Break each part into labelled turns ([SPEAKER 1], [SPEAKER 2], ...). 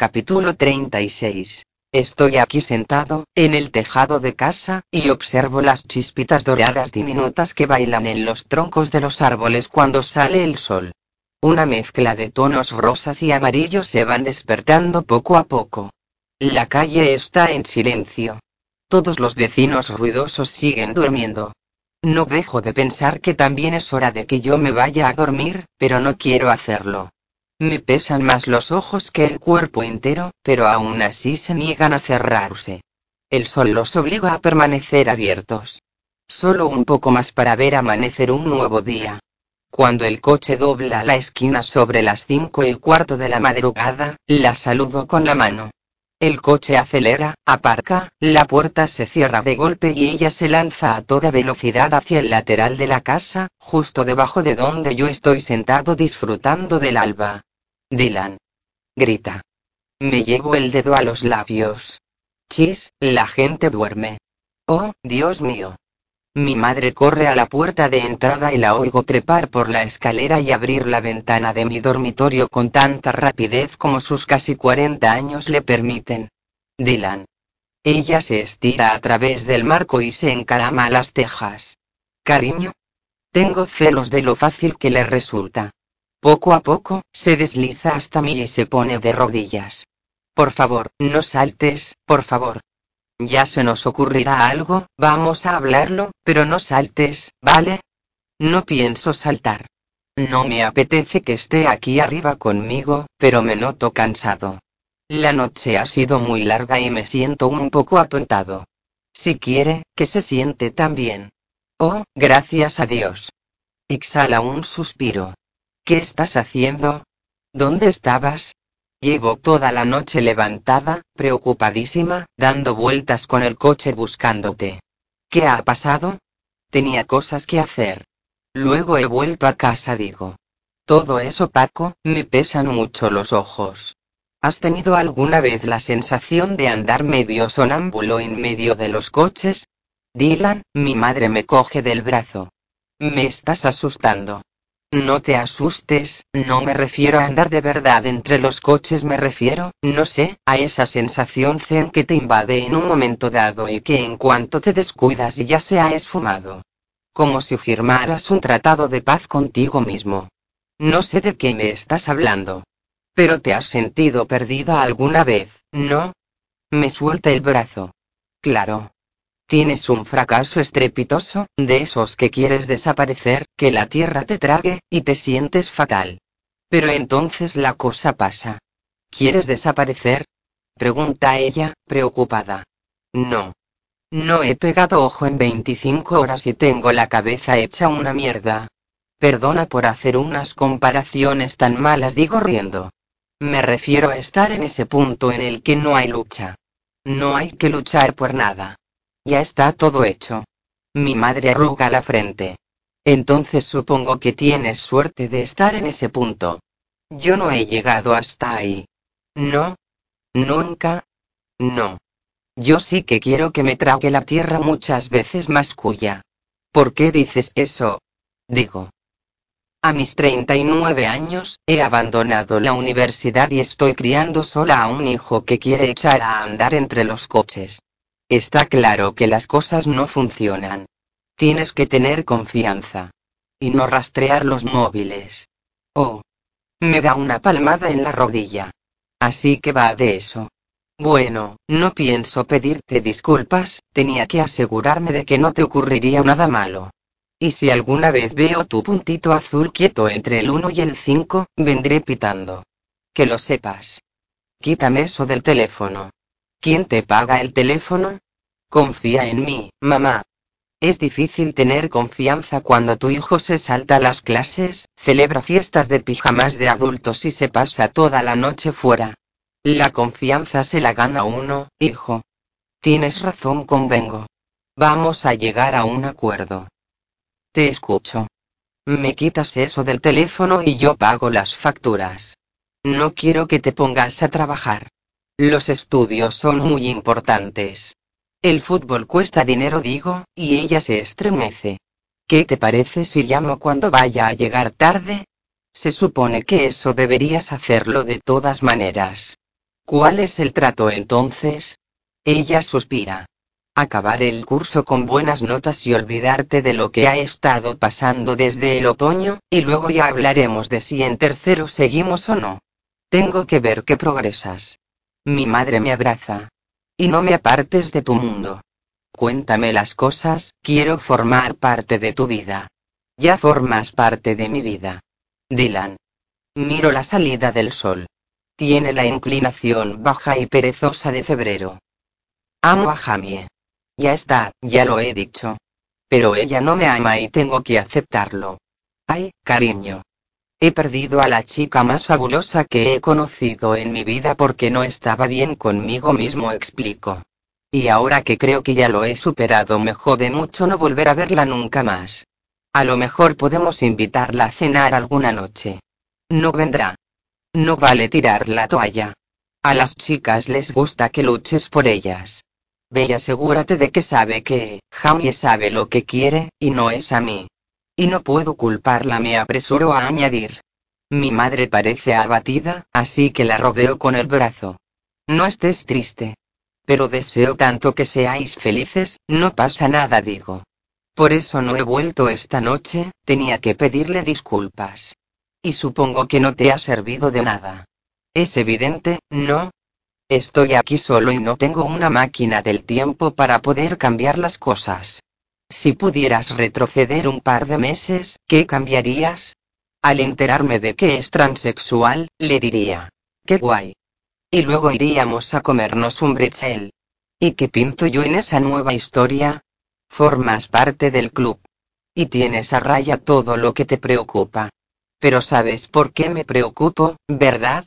[SPEAKER 1] Capítulo 36. Estoy aquí sentado, en el tejado de casa, y observo las chispitas doradas diminutas que bailan en los troncos de los árboles cuando sale el sol. Una mezcla de tonos rosas y amarillos se van despertando poco a poco. La calle está en silencio. Todos los vecinos ruidosos siguen durmiendo. No dejo de pensar que también es hora de que yo me vaya a dormir, pero no quiero hacerlo. Me pesan más los ojos que el cuerpo entero, pero aún así se niegan a cerrarse. El sol los obliga a permanecer abiertos. Solo un poco más para ver amanecer un nuevo día. Cuando el coche dobla la esquina sobre las cinco y cuarto de la madrugada, la saludo con la mano. El coche acelera, aparca, la puerta se cierra de golpe y ella se lanza a toda velocidad hacia el lateral de la casa, justo debajo de donde yo estoy sentado disfrutando del alba. Dylan. Grita. Me llevo el dedo a los labios. Chis, la gente duerme. Oh, Dios mío. Mi madre corre a la puerta de entrada y la oigo trepar por la escalera y abrir la ventana de mi dormitorio con tanta rapidez como sus casi 40 años le permiten. Dylan. Ella se estira a través del marco y se encarama a las tejas. Cariño. Tengo celos de lo fácil que le resulta. Poco a poco, se desliza hasta mí y se pone de rodillas. Por favor, no saltes, por favor. Ya se nos ocurrirá algo, vamos a hablarlo, pero no saltes, ¿vale? No pienso saltar. No me apetece que esté aquí arriba conmigo, pero me noto cansado. La noche ha sido muy larga y me siento un poco atontado. Si quiere, que se siente también. Oh, gracias a Dios. Exhala un suspiro. ¿Qué estás haciendo? ¿Dónde estabas? Llevo toda la noche levantada, preocupadísima, dando vueltas con el coche buscándote. ¿Qué ha pasado? Tenía cosas que hacer. Luego he vuelto a casa, digo. Todo eso, Paco, me pesan mucho los ojos. ¿Has tenido alguna vez la sensación de andar medio sonámbulo en medio de los coches? Dylan, mi madre me coge del brazo. Me estás asustando. No te asustes, no me refiero a andar de verdad entre los coches, me refiero, no sé, a esa sensación zen que te invade en un momento dado y que en cuanto te descuidas y ya se ha esfumado. Como si firmaras un tratado de paz contigo mismo. No sé de qué me estás hablando. Pero te has sentido perdida alguna vez, ¿no? Me suelta el brazo. Claro, Tienes un fracaso estrepitoso, de esos que quieres desaparecer, que la tierra te trague, y te sientes fatal. Pero entonces la cosa pasa. ¿Quieres desaparecer? Pregunta ella, preocupada. No. No he pegado ojo en 25 horas y tengo la cabeza hecha una mierda. Perdona por hacer unas comparaciones tan malas, digo riendo. Me refiero a estar en ese punto en el que no hay lucha. No hay que luchar por nada. Ya está todo hecho. Mi madre arruga la frente. Entonces supongo que tienes suerte de estar en ese punto. Yo no he llegado hasta ahí. No. Nunca. No. Yo sí que quiero que me trague la tierra muchas veces más cuya. ¿Por qué dices eso? Digo. A mis 39 años, he abandonado la universidad y estoy criando sola a un hijo que quiere echar a andar entre los coches. Está claro que las cosas no funcionan. Tienes que tener confianza. Y no rastrear los móviles. Oh. Me da una palmada en la rodilla. Así que va de eso. Bueno, no pienso pedirte disculpas, tenía que asegurarme de que no te ocurriría nada malo. Y si alguna vez veo tu puntito azul quieto entre el 1 y el 5, vendré pitando. Que lo sepas. Quítame eso del teléfono. ¿Quién te paga el teléfono? Confía en mí, mamá. Es difícil tener confianza cuando tu hijo se salta las clases, celebra fiestas de pijamas de adultos y se pasa toda la noche fuera. La confianza se la gana uno, hijo. Tienes razón, convengo. Vamos a llegar a un acuerdo. Te escucho. Me quitas eso del teléfono y yo pago las facturas. No quiero que te pongas a trabajar. Los estudios son muy importantes. El fútbol cuesta dinero, digo, y ella se estremece. ¿Qué te parece si llamo cuando vaya a llegar tarde? Se supone que eso deberías hacerlo de todas maneras. ¿Cuál es el trato entonces? Ella suspira. Acabar el curso con buenas notas y olvidarte de lo que ha estado pasando desde el otoño, y luego ya hablaremos de si en tercero seguimos o no. Tengo que ver que progresas. Mi madre me abraza. Y no me apartes de tu mundo. Cuéntame las cosas, quiero formar parte de tu vida. Ya formas parte de mi vida. Dylan. Miro la salida del sol. Tiene la inclinación baja y perezosa de febrero. Amo a Jamie. Ya está, ya lo he dicho. Pero ella no me ama y tengo que aceptarlo. Ay, cariño. He perdido a la chica más fabulosa que he conocido en mi vida porque no estaba bien conmigo mismo, explico. Y ahora que creo que ya lo he superado me jode mucho no volver a verla nunca más. A lo mejor podemos invitarla a cenar alguna noche. No vendrá. No vale tirar la toalla. A las chicas les gusta que luches por ellas. Ve y asegúrate de que sabe que, Jamie sabe lo que quiere, y no es a mí. Y no puedo culparla, me apresuro a añadir. Mi madre parece abatida, así que la rodeo con el brazo. No estés triste. Pero deseo tanto que seáis felices, no pasa nada, digo. Por eso no he vuelto esta noche, tenía que pedirle disculpas. Y supongo que no te ha servido de nada. Es evidente, ¿no? Estoy aquí solo y no tengo una máquina del tiempo para poder cambiar las cosas. Si pudieras retroceder un par de meses, ¿qué cambiarías? Al enterarme de que es transexual, le diría. ¡Qué guay! Y luego iríamos a comernos un bretzel. ¿Y qué pinto yo en esa nueva historia? Formas parte del club. Y tienes a raya todo lo que te preocupa. Pero sabes por qué me preocupo, ¿verdad?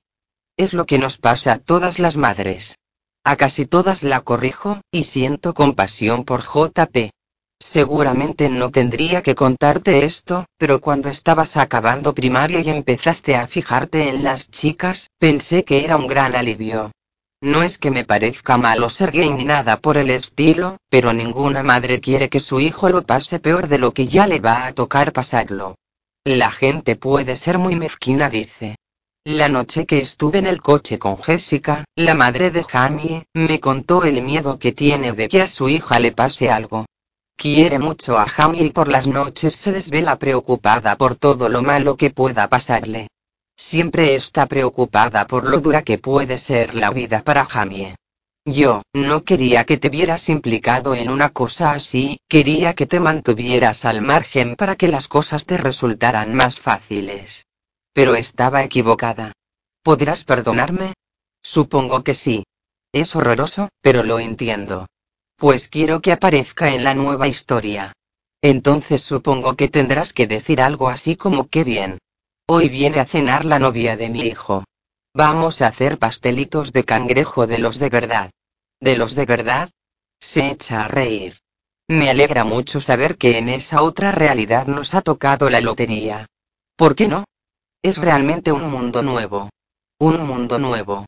[SPEAKER 1] Es lo que nos pasa a todas las madres. A casi todas la corrijo, y siento compasión por JP. Seguramente no tendría que contarte esto, pero cuando estabas acabando primaria y empezaste a fijarte en las chicas, pensé que era un gran alivio. No es que me parezca malo ser gay ni nada por el estilo, pero ninguna madre quiere que su hijo lo pase peor de lo que ya le va a tocar pasarlo. La gente puede ser muy mezquina, dice. La noche que estuve en el coche con Jessica, la madre de Jamie, me contó el miedo que tiene de que a su hija le pase algo. Quiere mucho a Jamie y por las noches se desvela preocupada por todo lo malo que pueda pasarle. Siempre está preocupada por lo dura que puede ser la vida para Jamie. Yo, no quería que te vieras implicado en una cosa así, quería que te mantuvieras al margen para que las cosas te resultaran más fáciles. Pero estaba equivocada. ¿Podrás perdonarme? Supongo que sí. Es horroroso, pero lo entiendo. Pues quiero que aparezca en la nueva historia. Entonces supongo que tendrás que decir algo así como que bien. Hoy viene a cenar la novia de mi hijo. Vamos a hacer pastelitos de cangrejo de los de verdad. ¿De los de verdad? Se echa a reír. Me alegra mucho saber que en esa otra realidad nos ha tocado la lotería. ¿Por qué no? Es realmente un mundo nuevo. Un mundo nuevo.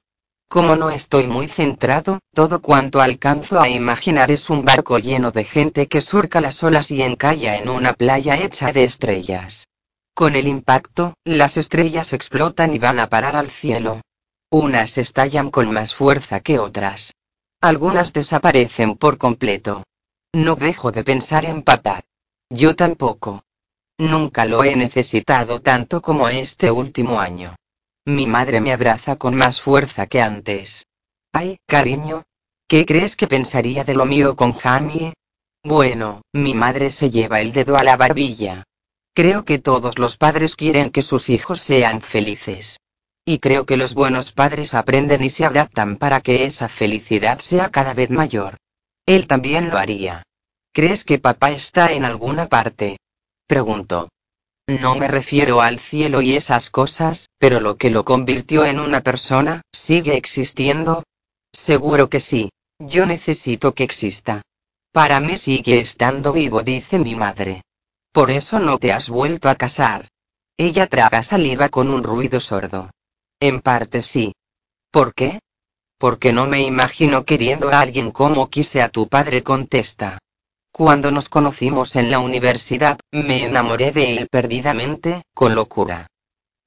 [SPEAKER 1] Como no estoy muy centrado, todo cuanto alcanzo a imaginar es un barco lleno de gente que surca las olas y encalla en una playa hecha de estrellas. Con el impacto, las estrellas explotan y van a parar al cielo. Unas estallan con más fuerza que otras. Algunas desaparecen por completo. No dejo de pensar en papá. Yo tampoco. Nunca lo he necesitado tanto como este último año. Mi madre me abraza con más fuerza que antes. Ay, cariño. ¿Qué crees que pensaría de lo mío con Jamie? Bueno, mi madre se lleva el dedo a la barbilla. Creo que todos los padres quieren que sus hijos sean felices. Y creo que los buenos padres aprenden y se adaptan para que esa felicidad sea cada vez mayor. Él también lo haría. ¿Crees que papá está en alguna parte? Preguntó. No me refiero al cielo y esas cosas, pero lo que lo convirtió en una persona, ¿sigue existiendo? Seguro que sí. Yo necesito que exista. Para mí sigue estando vivo, dice mi madre. Por eso no te has vuelto a casar. Ella traga saliva con un ruido sordo. En parte sí. ¿Por qué? Porque no me imagino queriendo a alguien como quise a tu padre, contesta. Cuando nos conocimos en la universidad, me enamoré de él perdidamente, con locura.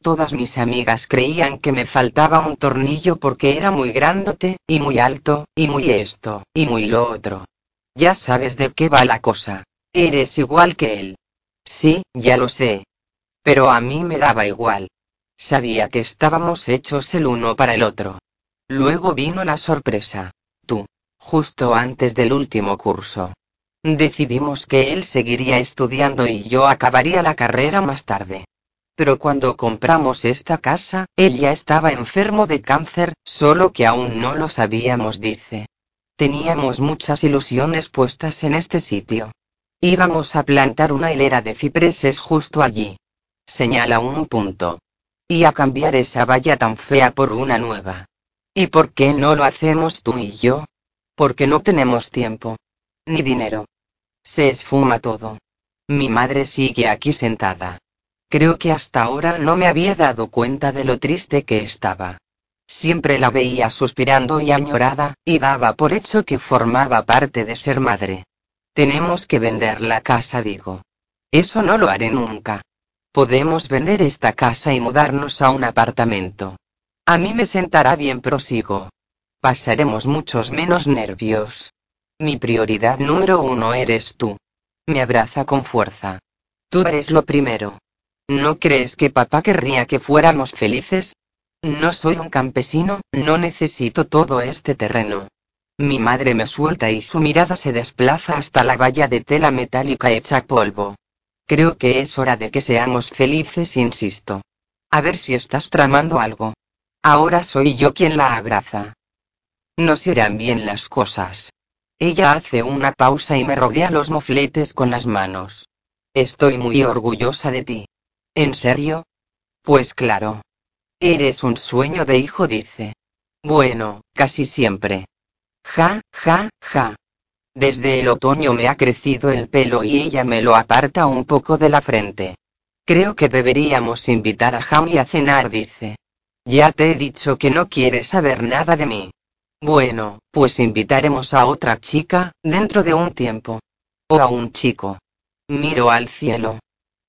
[SPEAKER 1] Todas mis amigas creían que me faltaba un tornillo porque era muy grandote, y muy alto, y muy esto, y muy lo otro. Ya sabes de qué va la cosa. Eres igual que él. Sí, ya lo sé. Pero a mí me daba igual. Sabía que estábamos hechos el uno para el otro. Luego vino la sorpresa. Tú. Justo antes del último curso. Decidimos que él seguiría estudiando y yo acabaría la carrera más tarde. Pero cuando compramos esta casa, él ya estaba enfermo de cáncer, solo que aún no lo sabíamos, dice. Teníamos muchas ilusiones puestas en este sitio. Íbamos a plantar una hilera de cipreses justo allí. Señala un punto. Y a cambiar esa valla tan fea por una nueva. ¿Y por qué no lo hacemos tú y yo? Porque no tenemos tiempo. Ni dinero. Se esfuma todo. Mi madre sigue aquí sentada. Creo que hasta ahora no me había dado cuenta de lo triste que estaba. Siempre la veía suspirando y añorada, y daba por hecho que formaba parte de ser madre. Tenemos que vender la casa, digo. Eso no lo haré nunca. Podemos vender esta casa y mudarnos a un apartamento. A mí me sentará bien, prosigo. Pasaremos muchos menos nervios. Mi prioridad número uno eres tú. Me abraza con fuerza. Tú eres lo primero. ¿No crees que papá querría que fuéramos felices? No soy un campesino, no necesito todo este terreno. Mi madre me suelta y su mirada se desplaza hasta la valla de tela metálica hecha polvo. Creo que es hora de que seamos felices, insisto. A ver si estás tramando algo. Ahora soy yo quien la abraza. Nos irán bien las cosas. Ella hace una pausa y me rodea los mofletes con las manos. Estoy muy orgullosa de ti. ¿En serio? Pues claro. Eres un sueño de hijo, dice. Bueno, casi siempre. Ja, ja, ja. Desde el otoño me ha crecido el pelo y ella me lo aparta un poco de la frente. Creo que deberíamos invitar a Jamie a cenar, dice. Ya te he dicho que no quieres saber nada de mí. Bueno, pues invitaremos a otra chica, dentro de un tiempo. O a un chico. Miro al cielo.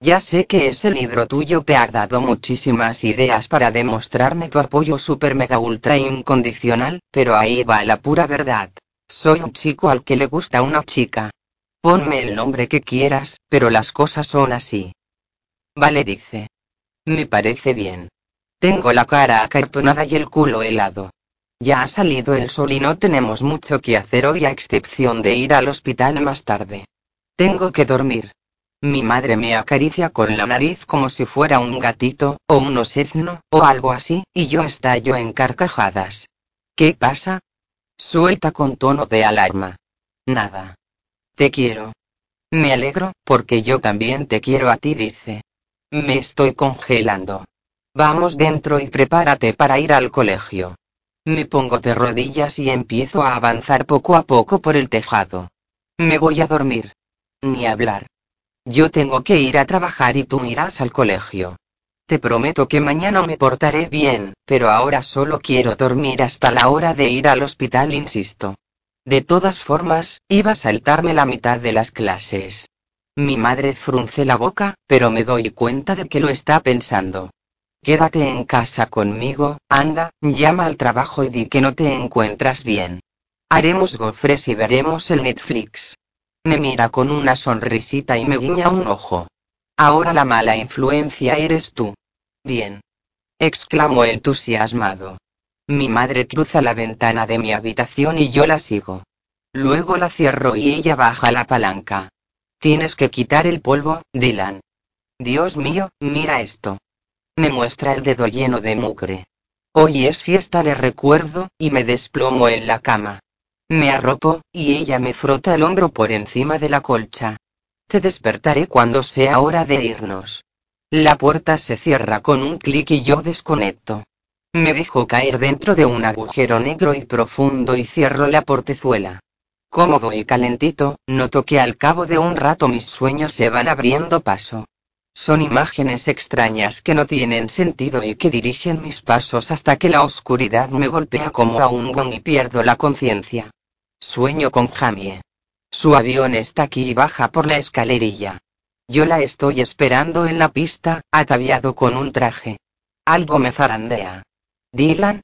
[SPEAKER 1] Ya sé que ese libro tuyo te ha dado muchísimas ideas para demostrarme tu apoyo super mega ultra incondicional, pero ahí va la pura verdad. Soy un chico al que le gusta una chica. Ponme el nombre que quieras, pero las cosas son así. Vale, dice. Me parece bien. Tengo la cara acartonada y el culo helado. Ya ha salido el sol y no tenemos mucho que hacer hoy a excepción de ir al hospital más tarde. Tengo que dormir. Mi madre me acaricia con la nariz como si fuera un gatito, o un osézno, o algo así, y yo estallo en carcajadas. ¿Qué pasa? Suelta con tono de alarma. Nada. Te quiero. Me alegro, porque yo también te quiero a ti, dice. Me estoy congelando. Vamos dentro y prepárate para ir al colegio. Me pongo de rodillas y empiezo a avanzar poco a poco por el tejado. Me voy a dormir. Ni hablar. Yo tengo que ir a trabajar y tú irás al colegio. Te prometo que mañana me portaré bien, pero ahora solo quiero dormir hasta la hora de ir al hospital, insisto. De todas formas, iba a saltarme la mitad de las clases. Mi madre frunce la boca, pero me doy cuenta de que lo está pensando. Quédate en casa conmigo, anda, llama al trabajo y di que no te encuentras bien. Haremos gofres y veremos el Netflix. Me mira con una sonrisita y me guiña un ojo. Ahora la mala influencia eres tú. Bien. exclamó entusiasmado. Mi madre cruza la ventana de mi habitación y yo la sigo. Luego la cierro y ella baja la palanca. Tienes que quitar el polvo, Dylan. Dios mío, mira esto. Me muestra el dedo lleno de mugre. Hoy es fiesta, le recuerdo, y me desplomo en la cama. Me arropo, y ella me frota el hombro por encima de la colcha. Te despertaré cuando sea hora de irnos. La puerta se cierra con un clic y yo desconecto. Me dejo caer dentro de un agujero negro y profundo y cierro la portezuela. Cómodo y calentito, noto que al cabo de un rato mis sueños se van abriendo paso. Son imágenes extrañas que no tienen sentido y que dirigen mis pasos hasta que la oscuridad me golpea como a un gong y pierdo la conciencia. Sueño con Jamie. Su avión está aquí y baja por la escalerilla. Yo la estoy esperando en la pista, ataviado con un traje. Algo me zarandea. Dylan.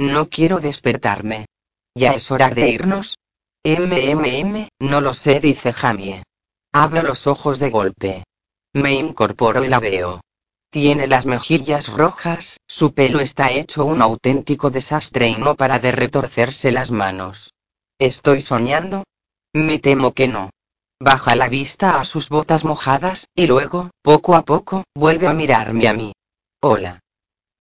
[SPEAKER 1] No quiero despertarme. ¿Ya es hora de irnos? MMM, no lo sé, dice Jamie. Abro los ojos de golpe. Me incorporo y la veo. Tiene las mejillas rojas, su pelo está hecho un auténtico desastre y no para de retorcerse las manos. ¿Estoy soñando? Me temo que no. Baja la vista a sus botas mojadas, y luego, poco a poco, vuelve a mirarme a mí. Hola.